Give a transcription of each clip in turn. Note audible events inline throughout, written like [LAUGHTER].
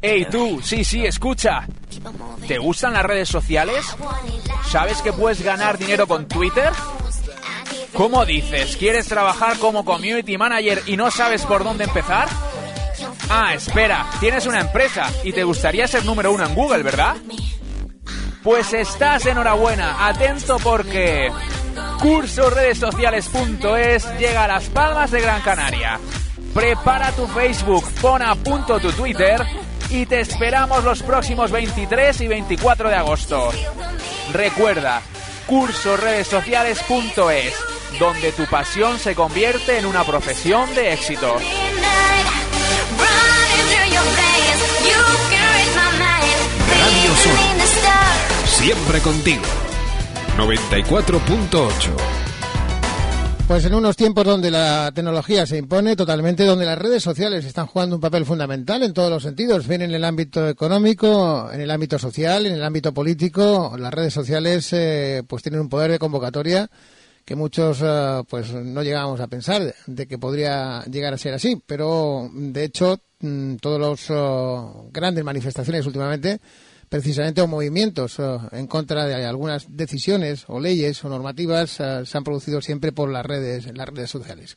Hey tú, sí, sí, escucha. ¿Te gustan las redes sociales? ¿Sabes que puedes ganar dinero con Twitter? ¿Cómo dices? ¿Quieres trabajar como community manager y no sabes por dónde empezar? Ah, espera, tienes una empresa y te gustaría ser número uno en Google, ¿verdad? Pues estás enhorabuena, atento porque cursoredessociales.es llega a las palmas de Gran Canaria. Prepara tu Facebook, pon a punto tu Twitter y te esperamos los próximos 23 y 24 de agosto. Recuerda, cursoredessociales.es, donde tu pasión se convierte en una profesión de éxito. Radio Sur. Siempre contigo. 94.8. Pues en unos tiempos donde la tecnología se impone totalmente, donde las redes sociales están jugando un papel fundamental en todos los sentidos, bien en el ámbito económico, en el ámbito social, en el ámbito político, las redes sociales eh, pues tienen un poder de convocatoria que muchos eh, pues no llegamos a pensar de que podría llegar a ser así, pero de hecho mm, todos los oh, grandes manifestaciones últimamente precisamente o movimientos en contra de algunas decisiones o leyes o normativas eh, se han producido siempre por las redes las redes sociales.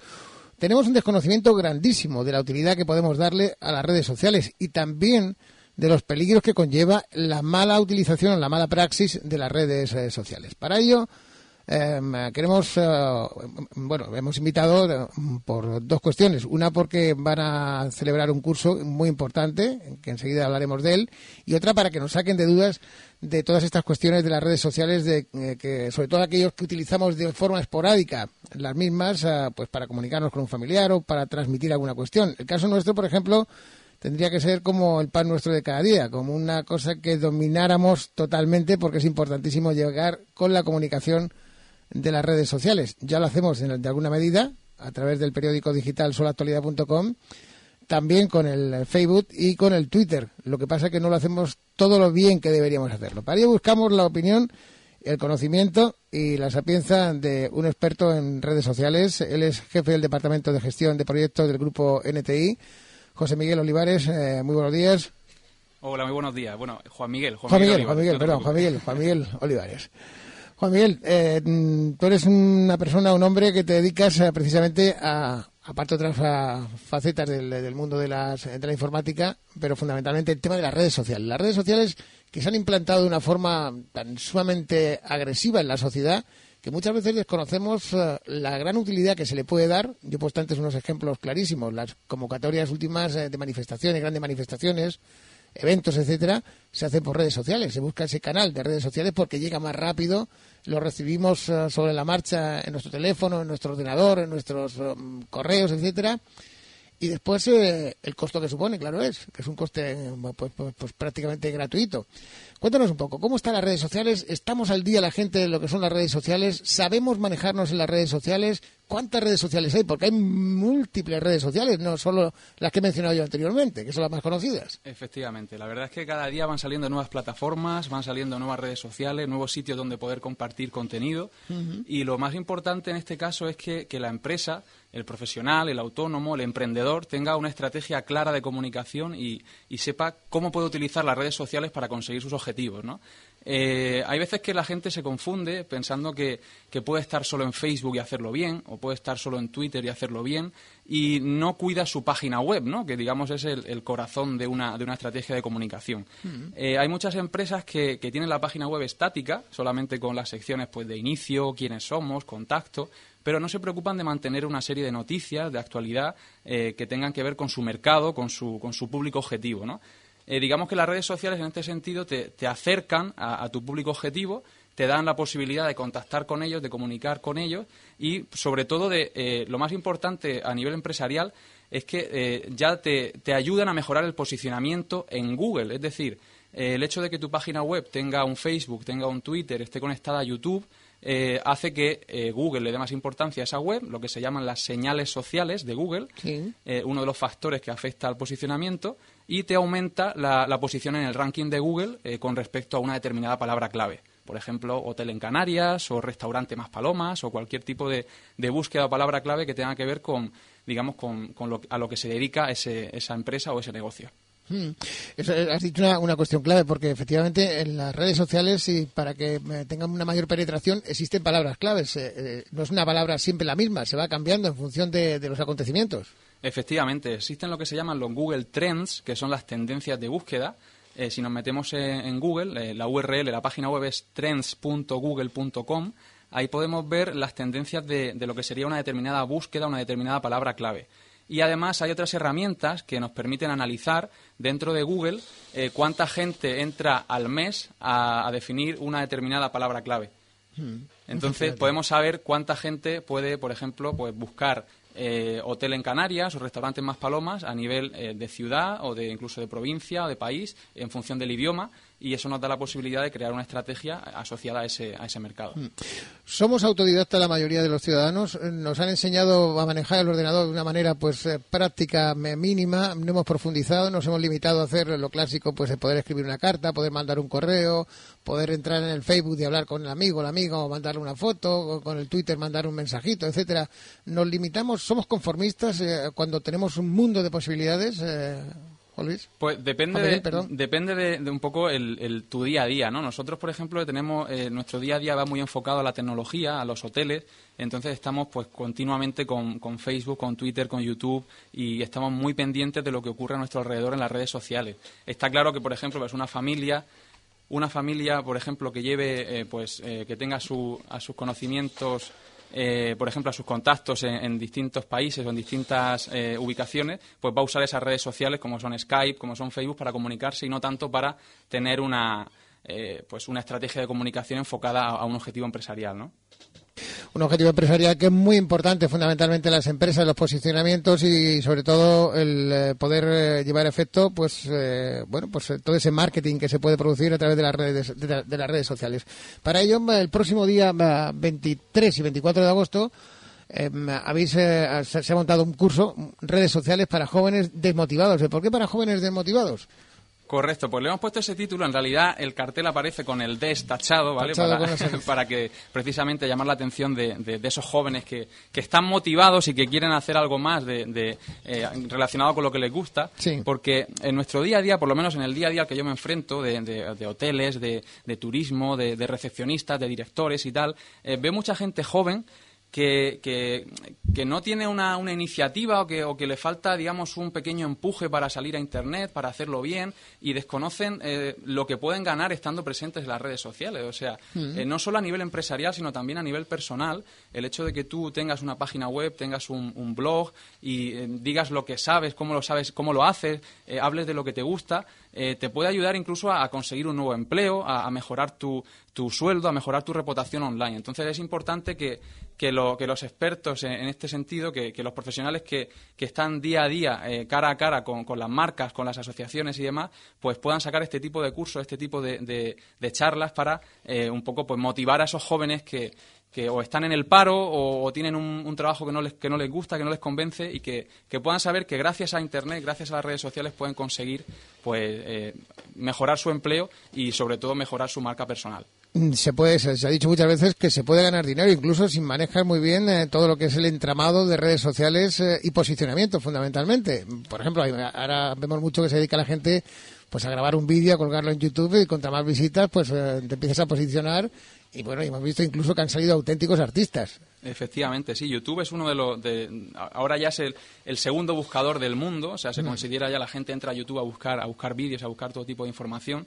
Tenemos un desconocimiento grandísimo de la utilidad que podemos darle a las redes sociales y también de los peligros que conlleva la mala utilización la mala praxis de las redes eh, sociales. Para ello, Em, queremos, eh, bueno, hemos invitado eh, por dos cuestiones. Una porque van a celebrar un curso muy importante, que enseguida hablaremos de él, y otra para que nos saquen de dudas de todas estas cuestiones de las redes sociales, de eh, que sobre todo aquellos que utilizamos de forma esporádica las mismas, pues para comunicarnos con un familiar o para transmitir alguna cuestión. El caso nuestro, por ejemplo, tendría que ser como el pan nuestro de cada día, como una cosa que domináramos totalmente, porque es importantísimo llegar con la comunicación de las redes sociales. Ya lo hacemos en, de alguna medida a través del periódico digital solactualidad.com, también con el Facebook y con el Twitter. Lo que pasa es que no lo hacemos todo lo bien que deberíamos hacerlo. Para ello buscamos la opinión, el conocimiento y la sapienza de un experto en redes sociales. Él es jefe del Departamento de Gestión de Proyectos del Grupo NTI. José Miguel Olivares, eh, muy buenos días. Hola, muy buenos días. Bueno, Juan Miguel. Juan, Miguel, Juan Miguel, perdón, Juan Miguel, Juan Miguel Olivares. Juan Miguel, eh, tú eres una persona, un hombre que te dedicas eh, precisamente a, aparte otras facetas del, mundo de, las, de la informática, pero fundamentalmente el tema de las redes sociales. Las redes sociales que se han implantado de una forma tan sumamente agresiva en la sociedad que muchas veces desconocemos eh, la gran utilidad que se le puede dar. Yo he puesto antes unos ejemplos clarísimos, las convocatorias últimas de manifestaciones, grandes manifestaciones, eventos, etcétera, se hacen por redes sociales. Se busca ese canal de redes sociales porque llega más rápido, lo recibimos eh, sobre la marcha en nuestro teléfono, en nuestro ordenador, en nuestros um, correos, etcétera. Y después eh, el costo que supone, claro es, que es un coste pues, pues, pues, prácticamente gratuito. Cuéntanos un poco, ¿cómo están las redes sociales? ¿Estamos al día la gente de lo que son las redes sociales? ¿Sabemos manejarnos en las redes sociales? ¿Cuántas redes sociales hay? Porque hay múltiples redes sociales, no solo las que he mencionado yo anteriormente, que son las más conocidas. Efectivamente, la verdad es que cada día van saliendo nuevas plataformas, van saliendo nuevas redes sociales, nuevos sitios donde poder compartir contenido. Y lo más importante en este caso es que, la empresa, el profesional, el autónomo, el emprendedor, tenga una estrategia clara de comunicación y, y sepa cómo puede utilizar las redes sociales para conseguir sus objetivos. ¿no? Eh, hay veces que la gente se confunde pensando que, puede estar solo en Facebook y hacerlo bien, o puede estar solo en Twitter y hacerlo bien, y no cuida su página web, ¿no? que digamos es el, corazón de una, de una, estrategia de comunicación. Eh, hay muchas empresas que, tienen la página web estática, solamente con las secciones pues, de inicio, quiénes somos, contacto, pero no se preocupan de mantener una serie de noticias de actualidad eh, que tengan que ver con su mercado, con su, con su público objetivo. ¿no? Eh, digamos que las redes sociales en este sentido te, acercan a, tu público objetivo, te dan la posibilidad de contactar con ellos, de comunicar con ellos y sobre todo de eh, lo más importante a nivel empresarial es que eh, ya te, te ayudan a mejorar el posicionamiento en Google. Es decir, eh, el hecho de que tu página web tenga un Facebook, tenga un Twitter, esté conectada a YouTube, hace que Google le dé más importancia a esa web, lo que se llaman las señales sociales de Google, uno de los factores que afecta al posicionamiento, y te aumenta la, posición en el ranking de Google eh, con respecto a una determinada palabra clave. Por ejemplo, hotel en Canarias o restaurante más palomas o cualquier tipo de, búsqueda o palabra clave que tenga que ver con, digamos, con, con lo, a lo que se dedica ese, esa empresa o ese negocio. Mm. Eso, eh, has dicho una, cuestión clave, porque efectivamente en las redes sociales, y para que eh, tengan una mayor penetración, existen palabras claves. Eh, no es una palabra siempre la misma, se va cambiando en función de los acontecimientos. Efectivamente, existen lo que se llaman los Google Trends, que son las tendencias de búsqueda. Eh, si nos metemos en, Google, eh, la URL, la página web es trends.google.com, ahí podemos ver las tendencias de, de lo que sería una determinada búsqueda, una determinada palabra clave. Y además hay otras herramientas que nos permiten analizar dentro de Google eh, cuánta gente entra al mes a, a definir una determinada palabra clave. Entonces podemos saber cuánta gente puede, por ejemplo, pues buscar eh, hotel en Canarias o restaurantes más palomas a nivel eh, de ciudad o de incluso de provincia o de país en función del idioma y eso nos da la posibilidad de crear una estrategia asociada a ese, a ese mercado. Somos autodidactas la mayoría de los ciudadanos. Nos han enseñado a manejar el ordenador de una manera pues eh, práctica mínima. No hemos profundizado, nos hemos limitado a hacer lo clásico, pues de poder escribir una carta, poder mandar un correo, poder entrar en el Facebook y hablar con el amigo, la amiga, o mandarle una foto, o con el Twitter mandar un mensajito, etcétera. Nos limitamos, somos conformistas eh, cuando tenemos un mundo de posibilidades. Eh, Luis. Pues depende, de, depende de, de un poco el, el- tu día a día, ¿no? Nosotros, por ejemplo, tenemos eh, nuestro día a día va muy enfocado a la tecnología, a los hoteles, entonces estamos pues continuamente con, con Facebook, con Twitter, con YouTube y estamos muy pendientes de lo que ocurre a nuestro alrededor en las redes sociales. Está claro que, por ejemplo, pues una familia una familia, por ejemplo, que lleve, eh, pues, eh, que tenga su- a sus conocimientos, eh, por ejemplo, a sus contactos en, distintos países o en distintas eh, ubicaciones, pues va a usar esas redes sociales como son Skype, como son Facebook para comunicarse y no tanto para tener una, eh, pues, una estrategia de comunicación enfocada a, a un objetivo empresarial, ¿no? Un objetivo empresarial que es muy importante fundamentalmente en las empresas, los posicionamientos y sobre todo el eh, poder eh, llevar a efecto pues eh, bueno pues eh, todo ese marketing que se puede producir a través de las redes de, la- de las redes sociales. Para ello el próximo día eh, 23 y 24 de agosto eh, habéis eh, se se ha montado un curso redes sociales para jóvenes desmotivados. ¿Por qué para jóvenes desmotivados? Correcto, pues le hemos puesto ese título. En realidad, el cartel aparece con el des tachado, ¿vale? Tachado para, [LAUGHS] para que precisamente llamar la atención de, de- de esos jóvenes que, que están motivados y que quieren hacer algo más de, de, eh, relacionado con lo que les gusta. Sí. Porque en nuestro día a día, por lo menos en el día a día al que yo me enfrento, de, de- de hoteles, de, de turismo, de, de recepcionistas, de directores y tal, eh, veo mucha gente joven que, que, que no tiene una, una iniciativa o que, o que le falta, digamos, un pequeño empuje para salir a Internet, para hacerlo bien, y desconocen eh, lo que pueden ganar estando presentes en las redes sociales. O sea, eh, no solo a nivel empresarial, sino también a nivel personal, el hecho de que tú tengas una página web, tengas un, un blog y eh, digas lo que sabes, cómo lo sabes, cómo lo haces, eh, hables de lo que te gusta, eh, te puede ayudar incluso a, conseguir un nuevo empleo, a, mejorar tu, tu sueldo, a mejorar tu reputación online. Entonces es importante que, que, lo- que los expertos en, este sentido, que, los profesionales que, que están día a día, eh, cara a cara con, con las marcas, con las asociaciones y demás, pues puedan sacar este tipo de cursos, este tipo de, de- de charlas para eh, un poco pues motivar a esos jóvenes que, que o están en el paro o, tienen un, trabajo que no, les, que no les gusta, que no les convence y que, que puedan saber que gracias a Internet, gracias a las redes sociales pueden conseguir pues eh, mejorar su empleo y sobre todo mejorar su marca personal. Mm, Se puede, se, ha dicho muchas veces que se puede ganar dinero, incluso sin manejar muy bien eh, todo lo que es el entramado de redes sociales eh, y posicionamiento, fundamentalmente. Por ejemplo, ahora vemos mucho que se dedica la gente pues a grabar un vídeo, a colgarlo en YouTube y contra más visitas, pues eh, te empiezas a posicionar y bueno, hemos visto incluso que han salido auténticos artistas. Efectivamente, sí. YouTube es uno de los. De, ahora ya es el, el segundo buscador del mundo. O sea, se considera ya la gente entra a YouTube a buscar, a buscar vídeos, a buscar todo tipo de información.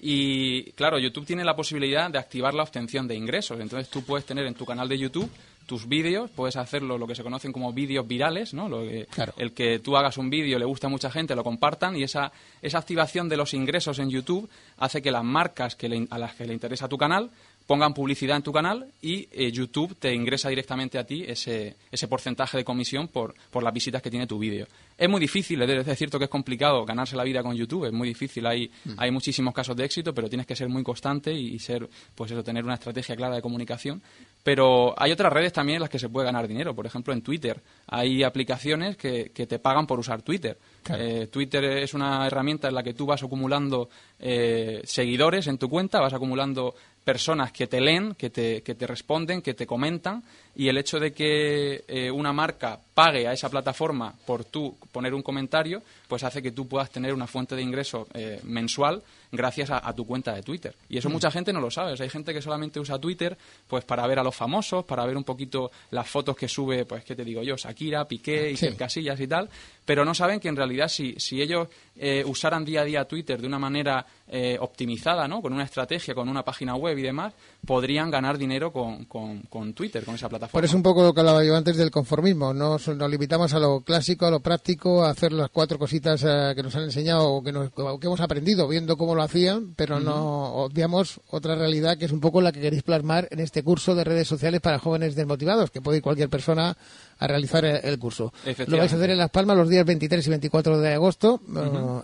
Y claro, YouTube tiene la posibilidad de activar la obtención de ingresos. Entonces tú puedes tener en tu canal de YouTube tus vídeos, puedes hacerlo lo que se conocen como vídeos virales, ¿no? Lo que- Claro. El que tú hagas un vídeo, le gusta a mucha gente, lo compartan y esa, esa activación de los ingresos en YouTube hace que las marcas que le- a las que le interesa tu canal pongan publicidad en tu canal y eh, YouTube te ingresa directamente a ti ese, ese porcentaje de comisión por, por las visitas que tiene tu vídeo. Es muy difícil, es cierto que es complicado ganarse la vida con YouTube, es muy difícil, hay, mm. hay muchísimos casos de éxito, pero tienes que ser muy constante y, ser, pues eso, tener una estrategia clara de comunicación. Pero hay otras redes también en las que se puede ganar dinero, por ejemplo en Twitter. Hay aplicaciones que, que te pagan por usar Twitter. Eh, Twitter es una herramienta en la que tú vas acumulando eh, seguidores en tu cuenta, vas acumulando personas que te leen, que te, que te responden, que te comentan y el hecho de que eh, una marca pague a esa plataforma por tú poner un comentario, pues hace que tú puedas tener una fuente de ingreso eh, mensual gracias a, tu cuenta de Twitter. Y eso mm. mucha gente no lo sabe. hay gente que solamente usa Twitter pues para ver a los famosos, para ver un poquito las fotos que sube, pues, ¿qué te digo yo? Shakira, Piqué, y Casillas y tal. Pero no saben que en realidad si, si ellos eh, usaran día a día Twitter de una manera eh, optimizada, ¿no? Con una estrategia, con una página web y demás, podrían ganar dinero con, con, Twitter, con esa plataforma. Por eso un poco lo que hablaba yo antes del conformismo. Nos, nos limitamos a lo clásico, a lo práctico, a hacer las cuatro cositas eh, que nos han enseñado o que, nos, que hemos aprendido viendo cómo lo hacían, pero no obviamos otra realidad que es un poco la que queréis plasmar en este curso de redes sociales para jóvenes desmotivados, que puede ir cualquier persona a realizar el, curso. Lo vais a hacer en Las Palmas los días 23 y 24 de agosto.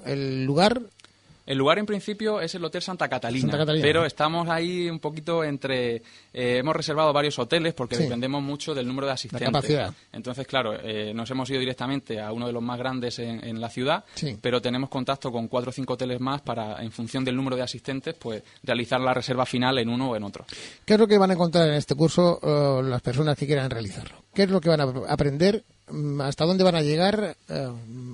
el lugar el lugar en principio es el Hotel Santa Catalina, pero estamos ahí un poquito entre... Eh, hemos reservado varios hoteles porque dependemos mucho del número de asistentes. Entonces, claro, eh, nos hemos ido directamente a uno de los más grandes en, la ciudad, pero tenemos contacto con cuatro o cinco hoteles más para, en función del número de asistentes, pues realizar la reserva final en uno o en otro. ¿Qué es lo que van a encontrar en este curso eh, las personas que quieran realizarlo? ¿Qué es lo que van a aprender hasta dónde van a llegar eh,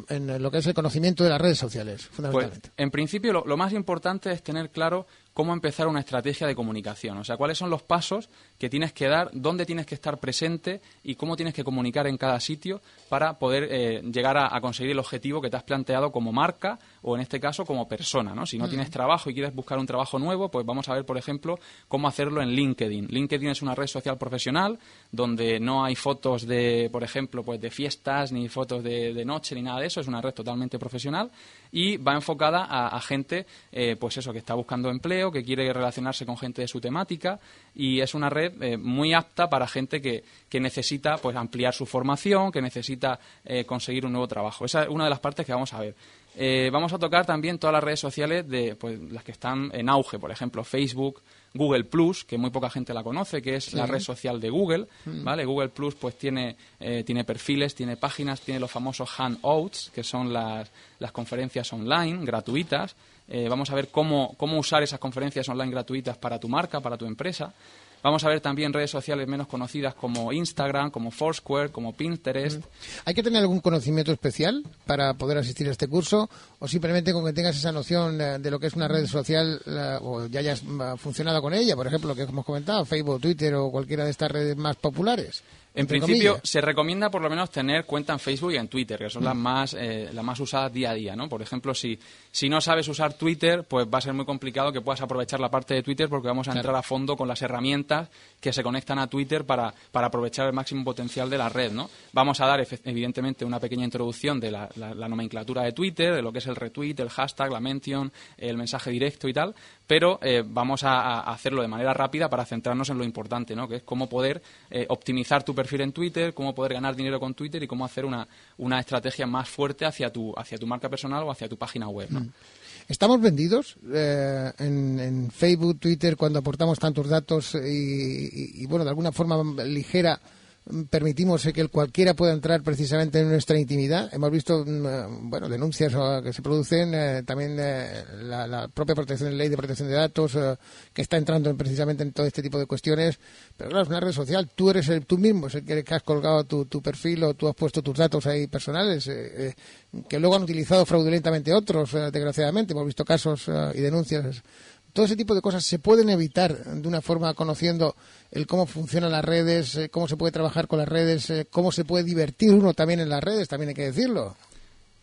en lo que es el conocimiento de las redes sociales, fundamentalmente. Pues, en principio, lo, más importante es tener claro cómo empezar una estrategia de comunicación. O sea, cuáles son los pasos que tienes que dar, dónde tienes que estar presente y cómo tienes que comunicar en cada sitio para poder eh, llegar a, conseguir el objetivo que te has planteado como marca o en este caso como persona. ¿no? Si no tienes trabajo y quieres buscar un trabajo nuevo, pues vamos a ver, por ejemplo, cómo hacerlo en LinkedIn. LinkedIn es una red social profesional donde no hay fotos de, por ejemplo, pues de fiestas ni fotos de, noche ni nada de eso. Es una red totalmente profesional y va enfocada a, gente, eh, pues eso, que está buscando empleo que quiere relacionarse con gente de su temática y es una red eh, muy apta para gente que, que, necesita pues ampliar su formación, que necesita eh, conseguir un nuevo trabajo. Esa es una de las partes que vamos a ver. Eh, vamos a tocar también todas las redes sociales de pues, las que están en auge, por ejemplo, Facebook, Google Plus, que muy poca gente la conoce, que es la red social de Google, mm. ¿vale? Google Plus pues tiene, tiene perfiles, tiene páginas, tiene los famosos Hangouts, que son las, las conferencias online gratuitas, eh, vamos a ver cómo, cómo usar esas conferencias online gratuitas para tu marca, para tu empresa. Vamos a ver también redes sociales menos conocidas como Instagram, como Foursquare, como Pinterest. ¿Hay que tener algún conocimiento especial para poder asistir a este curso o simplemente con que tengas esa noción eh, de lo que es una red social o ya hayas mm, funcionado con ella, por ejemplo, lo que hemos comentado, Facebook, Twitter o cualquiera de estas redes más populares? En principio, se recomienda por lo menos tener cuenta en Facebook y en Twitter, que son las, más, eh, las más usadas día a día, ¿no? Por ejemplo, si, si no sabes usar Twitter, pues va a ser muy complicado que puedas aprovechar la parte de Twitter porque vamos a entrar a fondo con las herramientas que se conectan a Twitter para, para aprovechar el máximo potencial de la red, ¿no? Vamos a dar, evidentemente, una pequeña introducción de la, nomenclatura de Twitter, de lo que es el retweet, el hashtag, la mention, el mensaje directo y tal, pero eh, vamos a, hacerlo de manera rápida para centrarnos en lo importante, ¿no? Que es cómo poder eh, optimizar tu perfil en Twitter, cómo poder ganar dinero con Twitter y cómo hacer una, una estrategia más fuerte hacia tu, hacia tu marca personal o hacia tu página web. ¿no? Mm. ¿Estamos vendidos eh, en, Facebook, Twitter, cuando aportamos tantos datos y, bueno, de alguna forma ligera permitimos que cualquiera pueda entrar precisamente en nuestra intimidad. Hemos visto mm, eh, bueno denuncias que se producen, eh, también eh, la, propia protección ley de protección de datos que está entrando precisamente en todo este tipo de cuestiones. Pero claro, es una red social, tú eres el, tú mismo, es el que has colgado tu, tu perfil o tú has puesto tus datos ahí personales, que luego han utilizado fraudulentamente otros, desgraciadamente. Hemos visto casos y denuncias todo ese tipo de cosas se pueden evitar de una forma conociendo el cómo funcionan las redes, eh, cómo se puede trabajar con las redes, eh, cómo se puede divertir uno también en las redes, también hay que decirlo.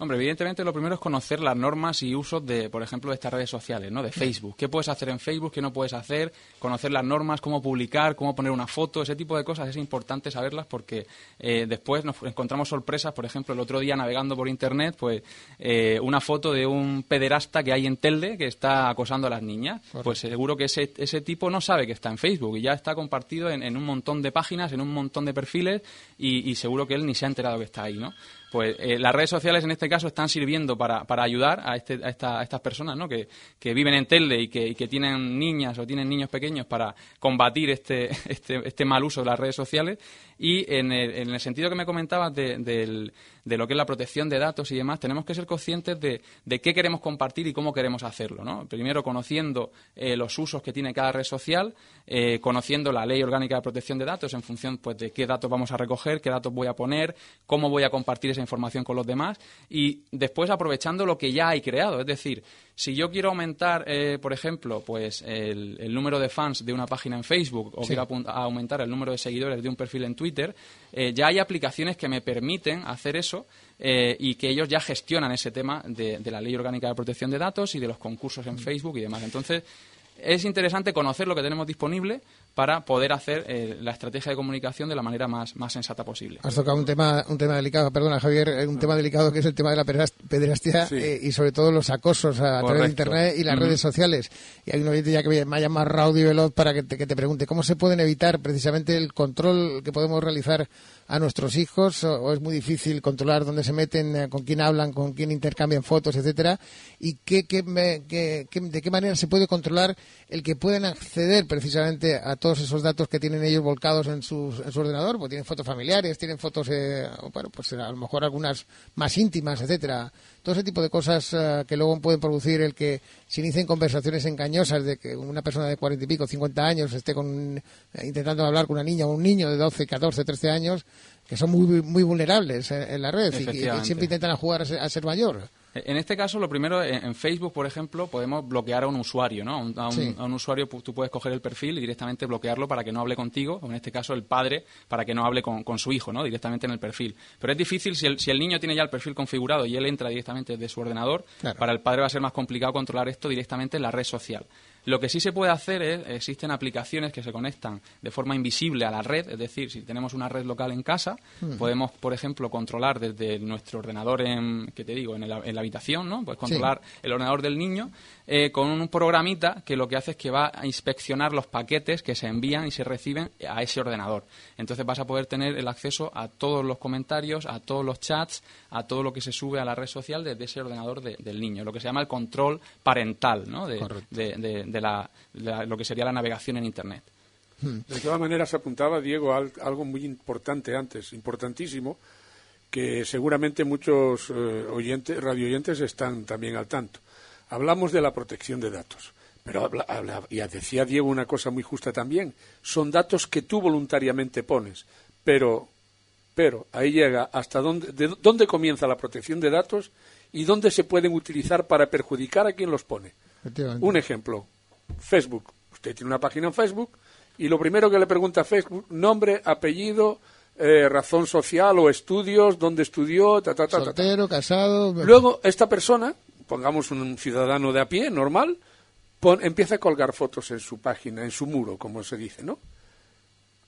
Hombre, evidentemente lo primero es conocer las normas y usos de, por ejemplo, de estas redes sociales, ¿no? De Facebook. ¿Qué puedes hacer en Facebook? ¿Qué no puedes hacer? Conocer las normas, cómo publicar, cómo poner una foto, ese tipo de cosas es importante saberlas porque eh, después nos encontramos sorpresas. Por ejemplo, el otro día navegando por internet, pues eh, una foto de un pederasta que hay en Telde que está acosando a las niñas. Pues seguro que ese, ese tipo no sabe que está en Facebook y ya está compartido en, un montón de páginas, en un montón de perfiles y, y seguro que él ni se ha enterado que está ahí, ¿no? Pues eh, las redes sociales en este caso están sirviendo para, para ayudar a, este, a, estas personas ¿no? que, que, viven en Telde y que, y que, tienen niñas o tienen niños pequeños para combatir este, [LAUGHS] este, este mal uso de las redes sociales. Y en el, en el sentido que me comentabas de, de lo que es la protección de datos y demás, tenemos que ser conscientes de, qué queremos compartir y cómo queremos hacerlo. ¿no? Primero, conociendo eh, los usos que tiene cada red social, eh, conociendo la ley orgánica de protección de datos en función pues, de qué datos vamos a recoger, qué datos voy a poner, cómo voy a compartir esa información con los demás y después aprovechando lo que ya hay creado. Es decir, si yo quiero aumentar, eh, por ejemplo, pues el, número de fans de una página en Facebook o quiero aumentar el número de seguidores de un perfil en Twitter, ya hay aplicaciones que me permiten hacer eso eh, y que ellos ya gestionan ese tema de, de, la Ley Orgánica de Protección de Datos y de los concursos en Facebook y demás. Entonces, es interesante conocer lo que tenemos disponible para poder hacer eh, la estrategia de comunicación de la manera más, más sensata posible. Has tocado un tema, un tema delicado, perdona Javier, eh, un tema delicado que es el tema de la pederastia eh, y sobre todo los acosos a, través de Internet y las redes sociales. Y hay un oyente ya que me llama llamado Raudy Veloz para que te, que te pregunte cómo se pueden evitar precisamente el control que podemos realizar a nuestros hijos o, es muy difícil controlar dónde se meten, con quién hablan, con quién intercambian fotos, etcétera y qué, qué, qué, de qué manera se puede controlar el que pueden acceder precisamente a todos esos datos que tienen ellos volcados en, su ordenador, pues tienen fotos familiares, tienen fotos, eh, bueno, pues a lo mejor algunas más íntimas, etcétera. Todo ese tipo de cosas eh, que luego pueden producir el que se inicien conversaciones engañosas de que una persona de cuarenta y pico, cincuenta años esté con, eh, intentando hablar con una niña o un niño de doce, catorce, trece años que son muy, muy vulnerables en, la red y, siempre intentan jugar a ser mayor. En este caso, lo primero, en Facebook, por ejemplo, podemos bloquear a un usuario, ¿no? A un, usuario tú puedes coger el perfil y directamente bloquearlo para que no hable contigo, o en este caso el padre, para que no hable con, su hijo, ¿no? Directamente en el perfil. Pero es difícil si el, si el, niño tiene ya el perfil configurado y él entra directamente desde su ordenador, para el padre va a ser más complicado controlar esto directamente en la red social. Lo que sí se puede hacer es, existen aplicaciones que se conectan de forma invisible a la red, es decir, si tenemos una red local en casa, podemos, por ejemplo, controlar desde nuestro ordenador en, que te digo, en, la habitación, ¿no? Puedes controlar el ordenador del niño eh, con un programita que lo que hace es que va a inspeccionar los paquetes que se envían y se reciben a ese ordenador. Entonces vas a poder tener el acceso a todos los comentarios, a todos los chats, a todo lo que se sube a la red social desde ese ordenador del niño, lo que se llama el control parental, ¿no? de, de, la, lo que sería la navegación en Internet. De todas maneras, apuntaba Diego algo muy importante antes, importantísimo, que seguramente muchos eh, oyentes, radio oyentes están también al tanto. Hablamos de la protección de datos, pero y decía Diego una cosa muy justa también, son datos que tú voluntariamente pones, pero, pero ahí llega hasta dónde, de, dónde comienza la protección de datos y dónde se pueden utilizar para perjudicar a quien los pone. Un ejemplo, Facebook. Usted tiene una página en Facebook y lo primero que le pregunta a Facebook, nombre, apellido, eh, razón social o estudios, dónde estudió, ta, ta, ta, Soltero, casado. Luego, esta persona, pongamos un ciudadano de a pie, normal, empieza a colgar fotos en su página, en su muro, como se dice, ¿no?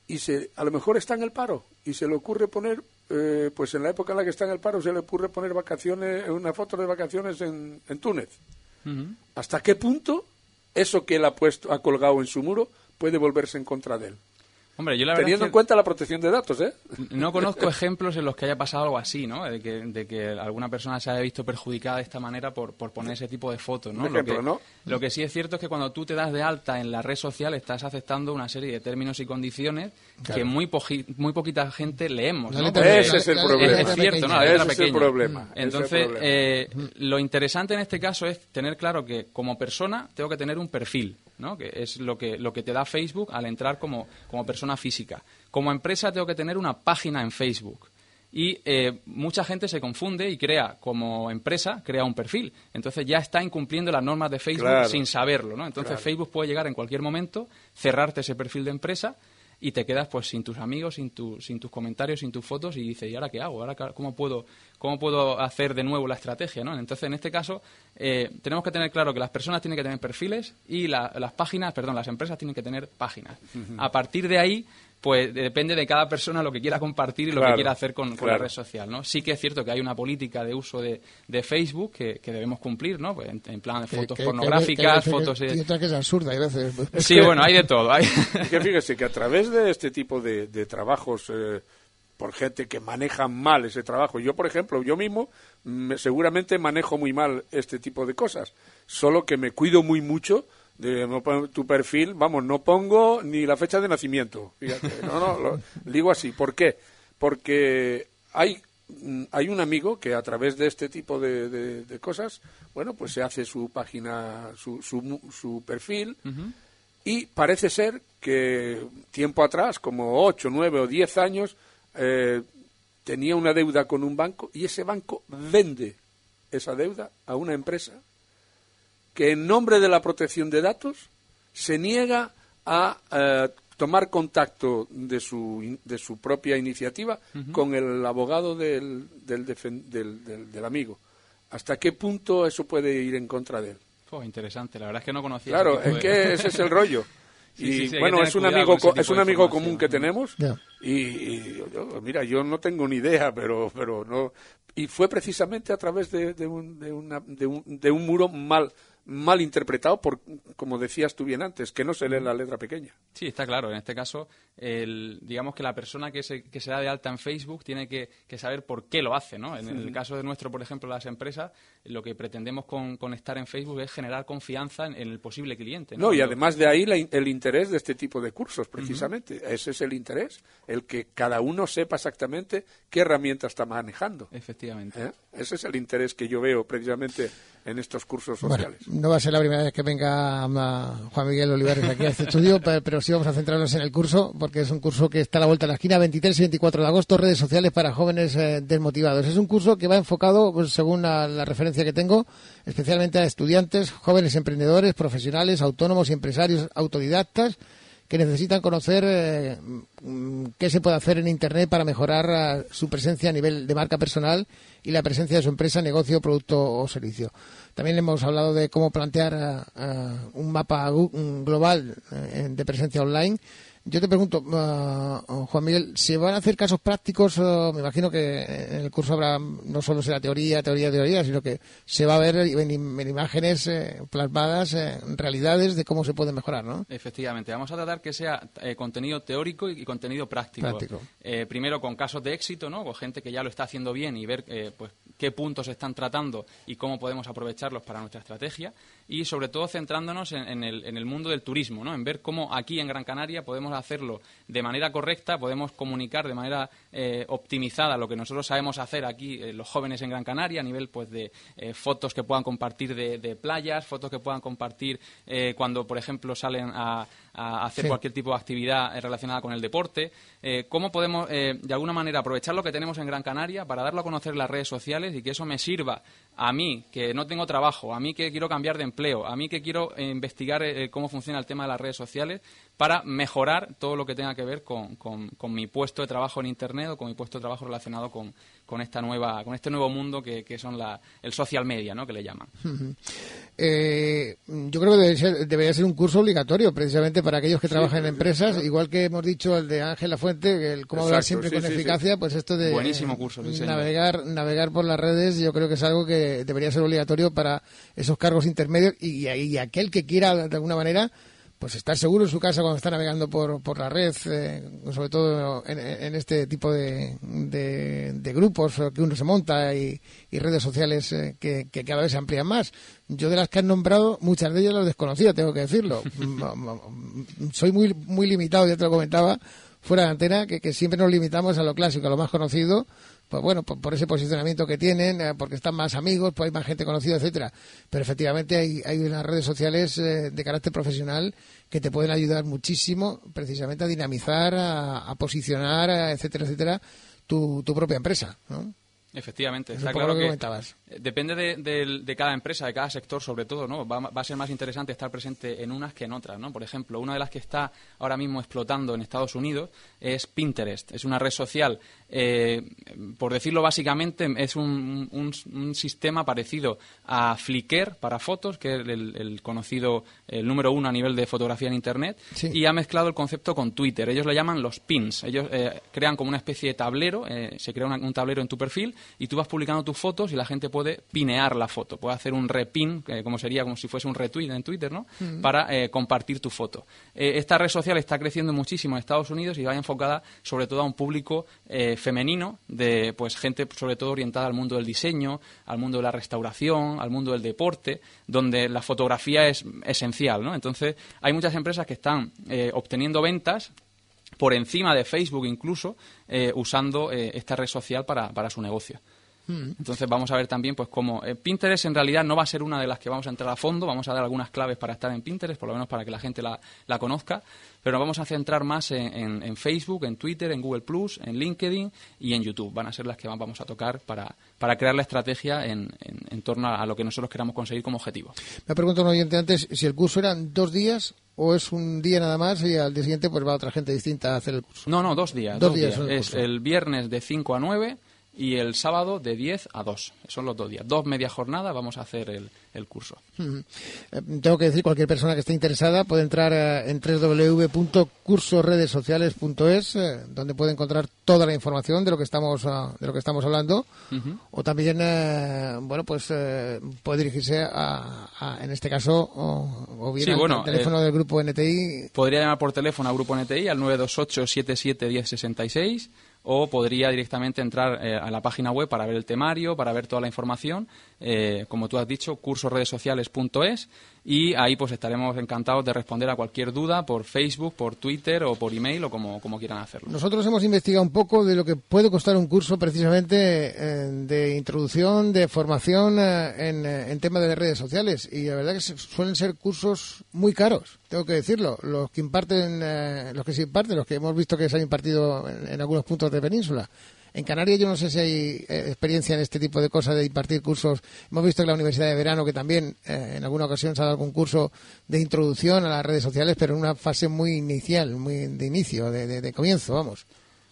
Y se, a lo mejor está en el paro y se le ocurre poner, eh, pues en la época en la que está en el paro, se le ocurre poner vacaciones, una foto de vacaciones en, en Túnez. ¿Hasta qué punto eso que él ha puesto, ha colgado en su muro, puede volverse en contra de él. Hombre, yo la Teniendo en cuenta la protección de datos, ¿eh? No conozco [LAUGHS] ejemplos en los que haya pasado algo así, ¿no? De que, de que alguna persona se haya visto perjudicada de esta manera por, por poner ese tipo de fotos, ¿no? lo, que, ¿no? lo que sí es cierto es que cuando tú te das de alta en la red social estás aceptando una serie de términos y condiciones que muy, muy poquita gente leemos, ¿no? Ese es el problema. Es cierto, ¿no? Ese es el problema. Entonces, eh, lo interesante en este caso es tener claro que como persona tengo que tener un perfil que es lo que, lo que te da Facebook al entrar como, como persona física. Como empresa tengo que tener una página en Facebook. Y eh, mucha gente se confunde y crea, como empresa, crea un perfil. Entonces ya está incumpliendo las normas de Facebook sin saberlo. ¿no? Entonces Facebook puede llegar en cualquier momento, cerrarte ese perfil de empresa y te quedas pues sin tus amigos, sin, tu, sin tus comentarios, sin tus fotos y dices, ¿y ahora qué hago? ¿Ahora cómo puedo, cómo puedo hacer de nuevo la estrategia? ¿no? Entonces, en este caso, eh, tenemos que tener claro que las personas tienen que tener perfiles y las páginas, perdón, las empresas tienen que tener páginas. A partir de ahí, pues depende de cada persona lo que quiera compartir y lo que quiera hacer con, la red social, ¿no? Sí que es cierto que hay una política de uso de, Facebook que, debemos cumplir, ¿no? Pues en, plan de fotos pornográficas, fotos... Y otra que es absurda veces. Sí, bueno, hay de todo. Hay... que fíjese que a través de este tipo de, trabajos... Eh, por gente que maneja mal ese trabajo. Yo, por ejemplo, yo mismo seguramente manejo muy mal este tipo de cosas, solo que me cuido muy mucho de tu perfil, vamos, no pongo ni la fecha de nacimiento. Fíjate, no, no, lo, digo así. ¿Por qué? Porque hay, mm, hay un amigo que a través de este tipo de, de, cosas, bueno, pues se hace su página, su, su, su perfil, y parece ser que tiempo atrás, como 8, 9 o 10 años, eh, tenía una deuda con un banco y ese banco vende esa deuda a una empresa que en nombre de la protección de datos se niega a eh, tomar contacto de su, de su propia iniciativa con el abogado del, del, del, amigo. ¿Hasta qué punto eso puede ir en contra de él? Oh, interesante, la verdad es que no conocía. Claro, es que ese es el rollo. [LAUGHS] y bueno, es un amigo es un amigo común que tenemos y, mira, yo no tengo ni idea, pero pero no y fue precisamente a través de, de, un, de, una, de, un, de un muro mal mal interpretado por, como decías tú bien antes, que no se lee la letra pequeña. Sí, está claro. En este caso, el, digamos que la persona que se, que se da de alta en Facebook tiene que, saber por qué lo hace, ¿no? En el caso de nuestro, por ejemplo, las empresas, lo que pretendemos con, estar en Facebook es generar confianza en, el posible cliente. No, y además de ahí el interés de este tipo de cursos, precisamente. Ese es el interés, el que cada uno sepa exactamente qué herramienta está manejando. Efectivamente. ¿Eh? Ese es el interés que yo veo precisamente en estos cursos sociales. No va a ser la primera vez que venga Juan Miguel Olivares aquí a este estudio, pero, sí vamos a centrarnos en el curso, porque es un curso que está a la vuelta de la esquina, 23 y 24 de agosto, redes sociales para jóvenes eh, desmotivados. Es un curso que va enfocado, pues, según la, referencia que tengo, especialmente a estudiantes, jóvenes emprendedores, profesionales, autónomos y empresarios autodidactas que necesitan conocer eh, qué se puede hacer en Internet para mejorar eh, su presencia a nivel de marca personal y la presencia de su empresa, negocio, producto o servicio. También hemos hablado de cómo plantear eh, un mapa global de presencia online yo te pregunto, uh, Juan Miguel, ¿se van a hacer casos prácticos? Uh, me imagino que en el curso habrá no solo será teoría, teoría, teoría, sino que se va a ver en, imágenes eh, plasmadas, en realidades de cómo se puede mejorar, ¿no? Efectivamente. Vamos a tratar que sea eh, contenido teórico y, contenido práctico. Eh, primero con casos de éxito, ¿no? Con gente que ya lo está haciendo bien y ver pues qué puntos están tratando y cómo podemos aprovecharlos para nuestra estrategia. Y sobre todo centrándonos en, el, en el mundo del turismo, ¿no? En ver cómo aquí en Gran Canaria podemos hacerlo de manera correcta, podemos comunicar de manera eh, optimizada lo que nosotros sabemos hacer aquí eh, los jóvenes en Gran Canaria a nivel pues de eh, fotos que puedan compartir de, playas, fotos que puedan compartir cuando por ejemplo salen a, hacer cualquier tipo de actividad relacionada con el deporte. ¿Cómo podemos de alguna manera aprovechar lo que tenemos en Gran Canaria para darlo a conocer en las redes sociales y que eso me sirva a mí que no tengo trabajo, a mí que quiero cambiar de empleo, a mí que quiero investigar cómo funciona el tema de las redes sociales para mejorar todo lo que tenga que ver con, con, mi puesto de trabajo en Internet o con mi puesto de trabajo relacionado con, con esta nueva con este nuevo mundo que, que son la, el social media, ¿no? Que le llaman. Eh, yo creo que debería ser un curso obligatorio, precisamente para aquellos que trabajan en empresas, igual que hemos dicho el de Ángel Lafuente, el cómo hablar siempre con eficacia, pues esto de buenísimo curso, navegar navegar por las redes, yo creo que es algo que debería ser obligatorio para esos cargos intermedios y, y aquel que quiera de alguna manera pues estar seguro en su casa cuando está navegando por, por la red, eh, sobre todo en, este tipo de, de, grupos que uno se monta y, redes sociales eh, que, cada vez se amplían más. Yo de las que han nombrado, muchas de ellas las desconocía, tengo que decirlo. [LAUGHS] Soy muy, muy limitado, ya te lo comentaba, fuera de antena, que, que siempre nos limitamos a lo clásico, a lo más conocido, pues bueno, por, ese posicionamiento que tienen, eh, porque están más amigos, pues hay más gente conocida, etcétera. Pero efectivamente hay, hay unas redes sociales eh, de carácter profesional que te pueden ayudar muchísimo precisamente a dinamizar, a, posicionar, etcétera, etcétera, tu, tu propia empresa, ¿no? Efectivamente, está claro que Depende de, de- de cada empresa, de cada sector sobre todo, ¿no? Va, va a ser más interesante estar presente en unas que en otras, ¿no? Por ejemplo, una de las que está ahora mismo explotando en Estados Unidos es Pinterest. Es una red social, eh, por decirlo básicamente, es un, un- un sistema parecido a Flickr para fotos, que es el, el conocido, el número uno a nivel de fotografía en Internet, Sí. y ha mezclado el concepto con Twitter. Ellos le llaman los pins. Ellos eh, crean como una especie de tablero, eh, se crea una- un tablero en tu perfil y tú vas publicando tus fotos y la gente puede pinear la foto. Puede hacer un repin, eh, como sería como si fuese un retweet en Twitter, ¿no? Para eh, compartir tu foto. Eh, esta red social está creciendo muchísimo en Estados Unidos y va enfocada sobre todo a un público eh, femenino, de pues gente sobre todo orientada al mundo del diseño, al mundo de la restauración, al mundo del deporte, donde la fotografía es esencial, ¿no? Entonces, hay muchas empresas que están eh, obteniendo ventas por encima de Facebook incluso, usando esta red social para, para su negocio. Entonces vamos a ver también pues cómo eh, Pinterest en realidad no va a ser una de las que vamos a entrar a fondo, vamos a dar algunas claves para estar en Pinterest, por lo menos para que la gente la, la conozca, pero nos vamos a centrar más en, en- en Facebook, en Twitter, en Google Plus, en LinkedIn y en YouTube. Van a ser las que vamos a tocar para, para crear la estrategia en, en- torno a, a lo que nosotros queramos conseguir como objetivo. Me ha preguntado un oyente antes si el curso eran dos días o es un día nada más y al día siguiente pues va otra gente distinta a hacer el curso. No, no, dos días. Dos Dos, días días. Es el viernes de 5 a 9 y el sábado de 10 a 2. Son los dos días. Dos media jornada vamos a hacer el, el curso. Eh, Tengo que decir, cualquier persona que esté interesada puede entrar eh, en www.cursoredesociales.es, eh, donde puede encontrar toda la información de lo que estamos ah, de lo que estamos hablando, o también, eh, bueno, pues eh, puede dirigirse a, a, en este caso, o, o bien Sí, al bueno, teléfono eh, del grupo NTI. Podría llamar por teléfono al grupo NTI al 928 77 1066 o podría directamente entrar eh, a la página web para ver el temario, para ver toda la información, eh, como tú has dicho, cursoredesociales.es y ahí pues estaremos encantados de responder a cualquier duda por Facebook, por Twitter o por email o como, como quieran hacerlo. Nosotros hemos investigado un poco de lo que puede costar un curso precisamente eh, de introducción, de formación eh, en, eh, en temas de redes sociales y la verdad que suelen ser cursos muy caros, tengo que decirlo. Los que imparten, los que se imparten, los que hemos visto que se han impartido en algunos puntos de península. En Canarias yo no sé si hay eh, experiencia en este tipo de cosas de impartir cursos. Hemos visto que la Universidad de Verano que también eh, en alguna ocasión se ha dado algún curso de introducción a las redes sociales, pero en una fase muy inicial, muy de inicio, de comienzo, vamos.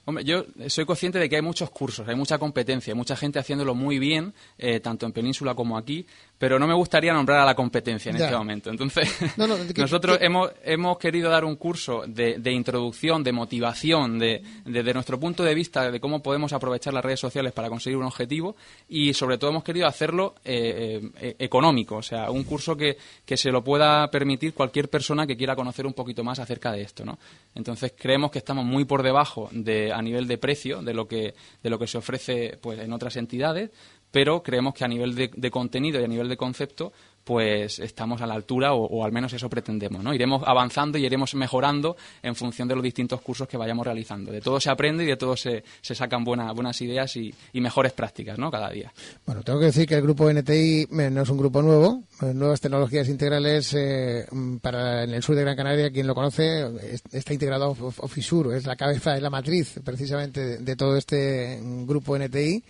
Hombre, yo soy consciente de que hay muchos cursos, hay mucha competencia, hay mucha gente haciéndolo muy bien, eh, tanto en Península como aquí, pero no me gustaría nombrar a la competencia en Ya. este momento. Entonces, [LAUGHS] No, no, que- [LAUGHS] nosotros que- hemos, hemos querido dar un curso de, de introducción, de motivación, de, desde nuestro punto de vista de cómo podemos aprovechar las redes sociales para conseguir un objetivo y sobre todo hemos querido hacerlo eh, eh, económico, o sea, un curso que, que se lo pueda permitir cualquier persona que quiera conocer un poquito más acerca de esto, ¿no? Entonces creemos que estamos muy por debajo de, a nivel de precio de lo que, de lo que se ofrece pues, en otras entidades, pero creemos que a nivel de, contenido y a nivel de concepto pues estamos a la altura o, al menos eso pretendemos, ¿no? Iremos avanzando y iremos mejorando en función de los distintos cursos que vayamos realizando. De todo se aprende y de todo se, se sacan buena- buenas ideas y, mejores prácticas, ¿no? Cada día. Bueno, tengo que decir que el grupo NTI eh, no es un grupo nuevo. eh, Nuevas tecnologías integrales eh, mm, para en el sur de Gran Canaria, quien lo conoce, es- está integrado Ofisur, es la cabeza, es la matriz precisamente de, de todo este mm, grupo NTI.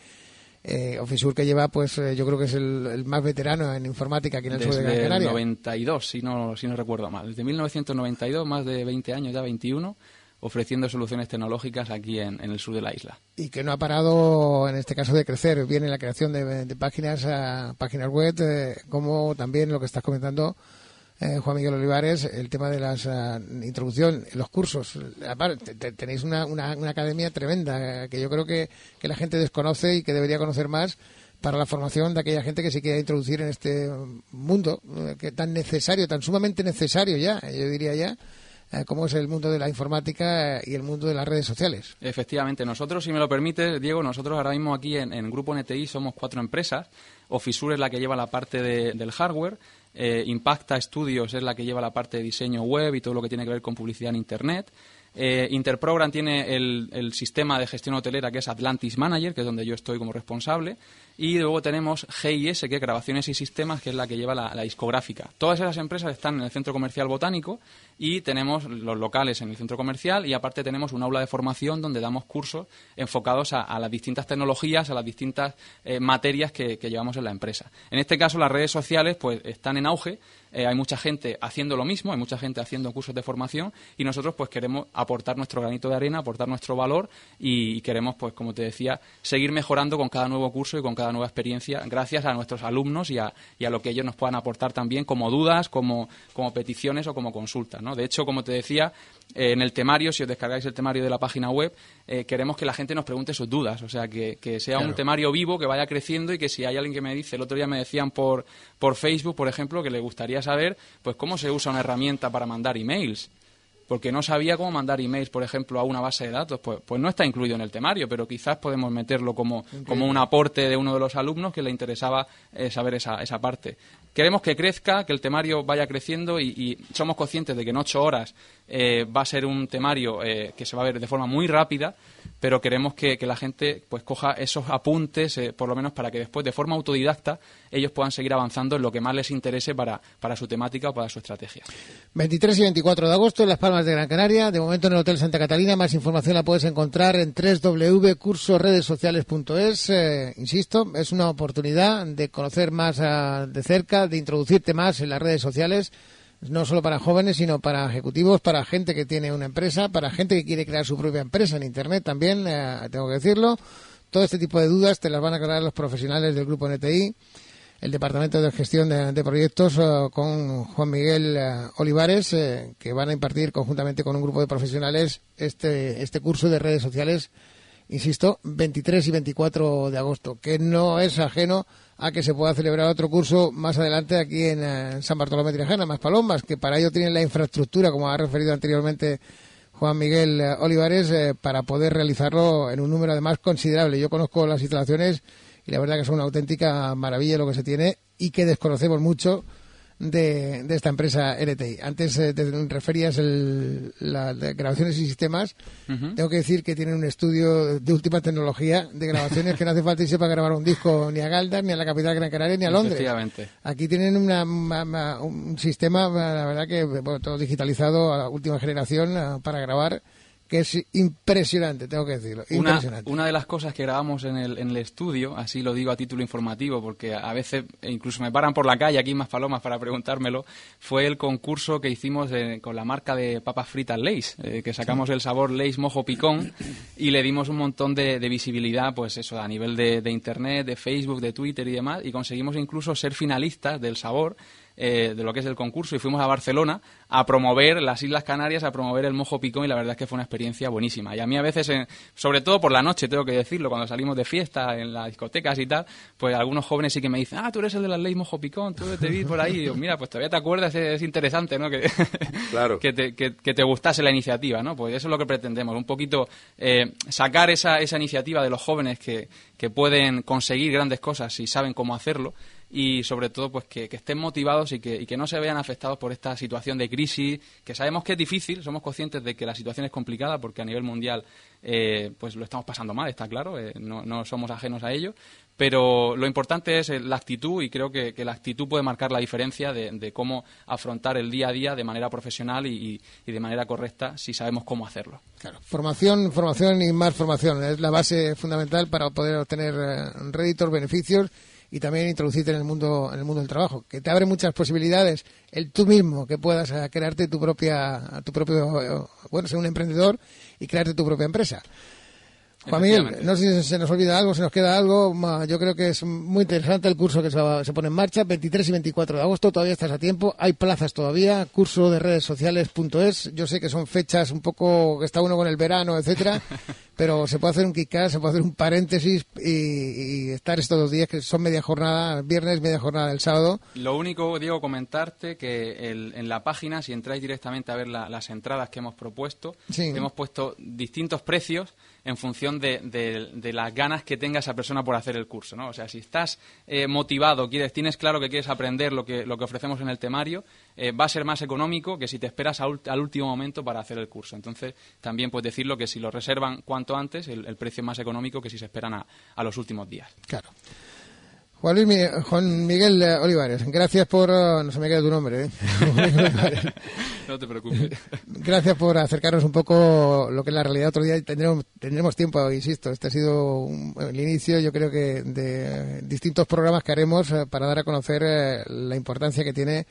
Eh, Ofisur que lleva, pues eh, yo creo que es el, el más veterano en informática aquí en el sur de Gran Canaria. 92, si no, si no recuerdo mal. Desde 1992, más de 20 años, ya 21, ofreciendo soluciones tecnológicas aquí en, en el sur de la isla. y que no ha parado en este caso de crecer bien en la creación de, de páginas ah, páginas web eh, como también lo que estás comentando eh, Juan Miguel Olivares el tema de la introducción los cursos. Aparte te- tenéis una, una, academia tremenda eh, que yo creo que, que la gente desconoce y que debería conocer más para la formación de aquella gente que se quiera introducir en este mundo eh, que tan necesario tan sumamente necesario ya yo diría ya como es el mundo de la informática y el mundo de las redes sociales. Efectivamente, nosotros, si me lo permite, Diego, nosotros ahora mismo aquí en, en Grupo NTI somos cuatro empresas. Ofisur es la que lleva la parte de- del hardware, eh, Impacta Studios es la que lleva la parte de diseño web y todo lo que tiene que ver con publicidad en Internet. Eh, Interprogram tiene el, sistema de gestión hotelera que es Atlantis Manager, que es donde yo estoy como responsable. Y luego tenemos GIS, que es Grabaciones y Sistemas, que es la que lleva la, discográfica. Todas esas empresas están en el Centro Comercial Botánico y tenemos los locales en el Centro Comercial y aparte tenemos un aula de formación donde damos cursos enfocados a, las distintas tecnologías, a las distintas eh, materias que, que llevamos en la empresa. En este caso, las redes sociales pues están en auge eh, hay mucha gente haciendo lo mismo, hay mucha gente haciendo cursos de formación y nosotros pues queremos aportar nuestro granito de arena, aportar nuestro valor y, queremos pues como te decía seguir mejorando con cada nuevo curso y con cada nueva experiencia gracias a nuestros alumnos y a, lo que ellos nos puedan aportar también como dudas, como, como peticiones o como consultas. ¿no? De hecho, como te decía, eh, en el temario, si os descargáis el temario de la página web, eh, queremos que la gente nos pregunte sus dudas, o sea, que, sea un temario vivo, que vaya creciendo y que si hay alguien que me dice, el otro día me decían por, por Facebook, por ejemplo, que le gustaría saber pues cómo se usa una herramienta para mandar emails. Porque no sabía cómo mandar emails, por ejemplo, a una base de datos, pues, pues no está incluido en el temario, pero quizás podemos meterlo como, como un aporte de uno de los alumnos que le interesaba eh, saber esa, esa parte. Queremos que crezca, que el temario vaya creciendo y, somos conscientes de que en ocho horas eh, va a ser un temario eh, que se va a ver de forma muy rápida, pero queremos que, la gente pues coja esos apuntes, eh, por lo menos para que después, de forma autodidacta, ellos puedan seguir avanzando en lo que más les interese para, para su temática o para su estrategia. 23 y 24 de agosto en Las Palmas de Gran Canaria, de momento en el Hotel Santa Catalina. Más información la puedes encontrar en www.cursoredesociales.es. insisto, es una oportunidad de conocer más ah, de cerca de introducirte más en las redes sociales, no solo para jóvenes, sino para ejecutivos, para gente que tiene una empresa, para gente que quiere crear su propia empresa en Internet también, eh, tengo que decirlo. Todo este tipo de dudas te las van a aclarar los profesionales del grupo NTI, el Departamento de Gestión de, Proyectos, eh, con Juan Miguel eh, Olivares, que van a impartir conjuntamente con un grupo de profesionales este, este curso de redes sociales insisto, 23 y 24 de agosto, que no es ajeno a que se pueda celebrar otro curso más adelante aquí en, eh, San Bartolomé de más Palomas, que para ello tienen la infraestructura, como ha referido anteriormente Juan Miguel eh, Olivares, eh, para poder realizarlo en un número además considerable. Yo conozco las instalaciones y la verdad que son una auténtica maravilla lo que se tiene y que desconocemos mucho de, esta empresa NTI. Antes eh, te referías el, la, de grabaciones y sistemas. Tengo que decir que tienen un estudio de última tecnología de grabaciones que no hace falta irse para grabar un disco ni a Galdas, ni a la capital Gran Canaria, ni a Londres. Aquí tienen una, un sistema, la verdad que todo digitalizado a última generación para grabar que es impresionante, tengo que decirlo. Una, de las cosas que grabamos en el, en el estudio, así lo digo a título informativo, porque a veces incluso me paran por la calle aquí en Más Palomas para preguntármelo, fue el concurso que hicimos con la marca de papas fritas Lays, eh, que sacamos el sabor Lays Mojo Picón y le dimos un montón de, visibilidad, pues eso, a nivel de, de Internet, de Facebook, de Twitter y demás, y conseguimos incluso ser finalistas del sabor eh, de lo que es el concurso y fuimos a Barcelona a promover las Islas Canarias, a promover el mojo picón y la verdad es que fue una experiencia buenísima. Y a mí a veces, sobre todo por la noche, tengo que decirlo, cuando salimos de fiesta en las discotecas y tal, pues algunos jóvenes sí que me dicen, ah, tú eres el de las leyes mojo picón, tú te vi por ahí. Y digo, mira, pues todavía te acuerdas, es, interesante, ¿no? Que, claro. [LAUGHS] que, te, que, te gustase la iniciativa, ¿no? Pues eso es lo que pretendemos, un poquito eh, sacar esa, esa iniciativa de los jóvenes que, que pueden conseguir grandes cosas si saben cómo hacerlo y sobre todo pues que, estén motivados y que, no se vean afectados por esta situación de crisis, que sabemos que es difícil, somos conscientes de que la situación es complicada porque a nivel mundial eh, pues lo estamos pasando mal, está claro, eh, no, somos ajenos a ello, pero lo importante es la actitud y creo que, la actitud puede marcar la diferencia de, cómo afrontar el día a día de manera profesional y, de manera correcta si sabemos cómo hacerlo. Claro, formación, formación y más formación es la base fundamental para poder obtener eh, réditos, beneficios y también introducirte en el mundo en el mundo del trabajo, que te abre muchas posibilidades el tú mismo que puedas eh, crearte tu propia tu propio bueno, ser un emprendedor y crearte tu propia empresa. Juan Miguel, no sé si se nos olvida algo, se nos queda algo. Yo creo que es muy interesante el curso que se, pone en marcha, 23 y 24 de agosto, todavía estás a tiempo, hay plazas todavía, curso de redes sociales.es. Yo sé que son fechas un poco que está uno con el verano, etcétera, [LAUGHS] pero se puede hacer un kick se puede hacer un paréntesis y, estar estos dos días que son media jornada, viernes, media jornada del sábado. Lo único, Diego, comentarte que en la página, si entráis directamente a ver las entradas que hemos propuesto, hemos puesto distintos precios en función de, las ganas que tenga esa persona por hacer el curso, ¿no? O sea, si estás eh, motivado, quieres, tienes claro que quieres aprender lo que, lo que ofrecemos en el temario, eh, va a ser más económico que si te esperas al último momento para hacer el curso. Entonces, también puedes decirlo que si lo reservan cuanto antes, el, precio es más económico que si se esperan a, a los últimos días. Claro. Juan, Miguel eh, Olivares, gracias por... Eh, no se me queda tu nombre, ¿eh? [LAUGHS] no te preocupes. Gracias por acercarnos un poco lo que es la realidad. Otro día tendremos, tendremos tiempo, insisto, este ha sido el inicio, yo creo que, de distintos programas que haremos para dar a conocer la importancia que tiene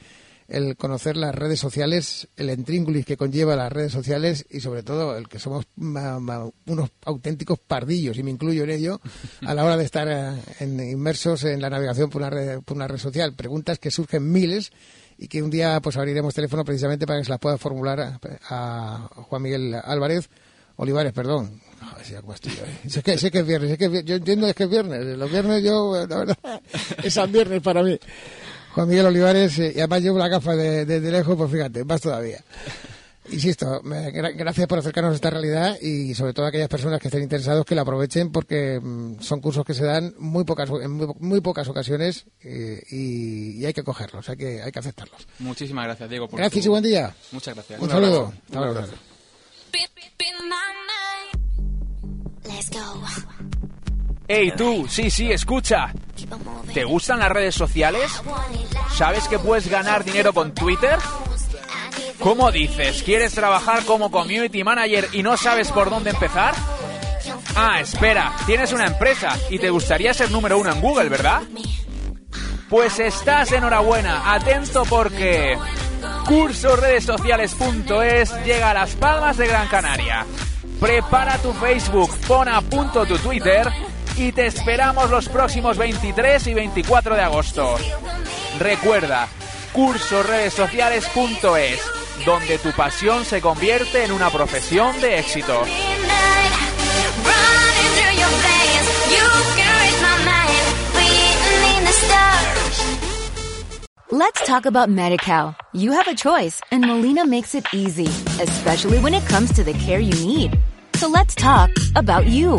el conocer las redes sociales, el intríngulis que conlleva las redes sociales y sobre todo el que somos unos auténticos pardillos, y me incluyo en ello, a la hora de estar eh, inmersos en la navegación por una, red, por una red social. Preguntas que surgen miles y que un día pues abriremos teléfono precisamente para que se las pueda formular a, Juan Miguel Álvarez, Olivares, perdón. ¿eh? sé, que, sé es viernes, que yo entiendo que es viernes. Los viernes yo, la verdad, es San Viernes para mí. Juan Miguel Olivares, eh, y además llevo la gafa de, de, lejos, pues fíjate, más todavía. Insisto, gracias por acercarnos a esta realidad y sobre todo a aquellas personas que estén interesados que la aprovechen porque mm, son cursos que se dan muy pocas, en muy, pocas ocasiones eh, y, hay que cogerlos, hay que, hay que aceptarlos. Muchísimas gracias, Diego. gracias y buen día. Muchas gracias. Un, saludo. Hey tú, sí, sí, escucha. ¿Te gustan las redes sociales? ¿Sabes que puedes ganar dinero con Twitter? ¿Cómo dices? ¿Quieres trabajar como community manager y no sabes por dónde empezar? Ah, espera, tienes una empresa y te gustaría ser número uno en Google, ¿verdad? Pues estás enhorabuena, atento porque cursoredesociales.es llega a las palmas de Gran Canaria. Prepara tu Facebook, pon a punto tu Twitter y te esperamos los próximos 23 y 24 de agosto. Recuerda, cursoredesociales.es, donde tu pasión se convierte en una profesión de éxito. Let's talk about MediCal. You have a choice and Molina makes it easy, especially when it comes to the care you need. So let's talk about you.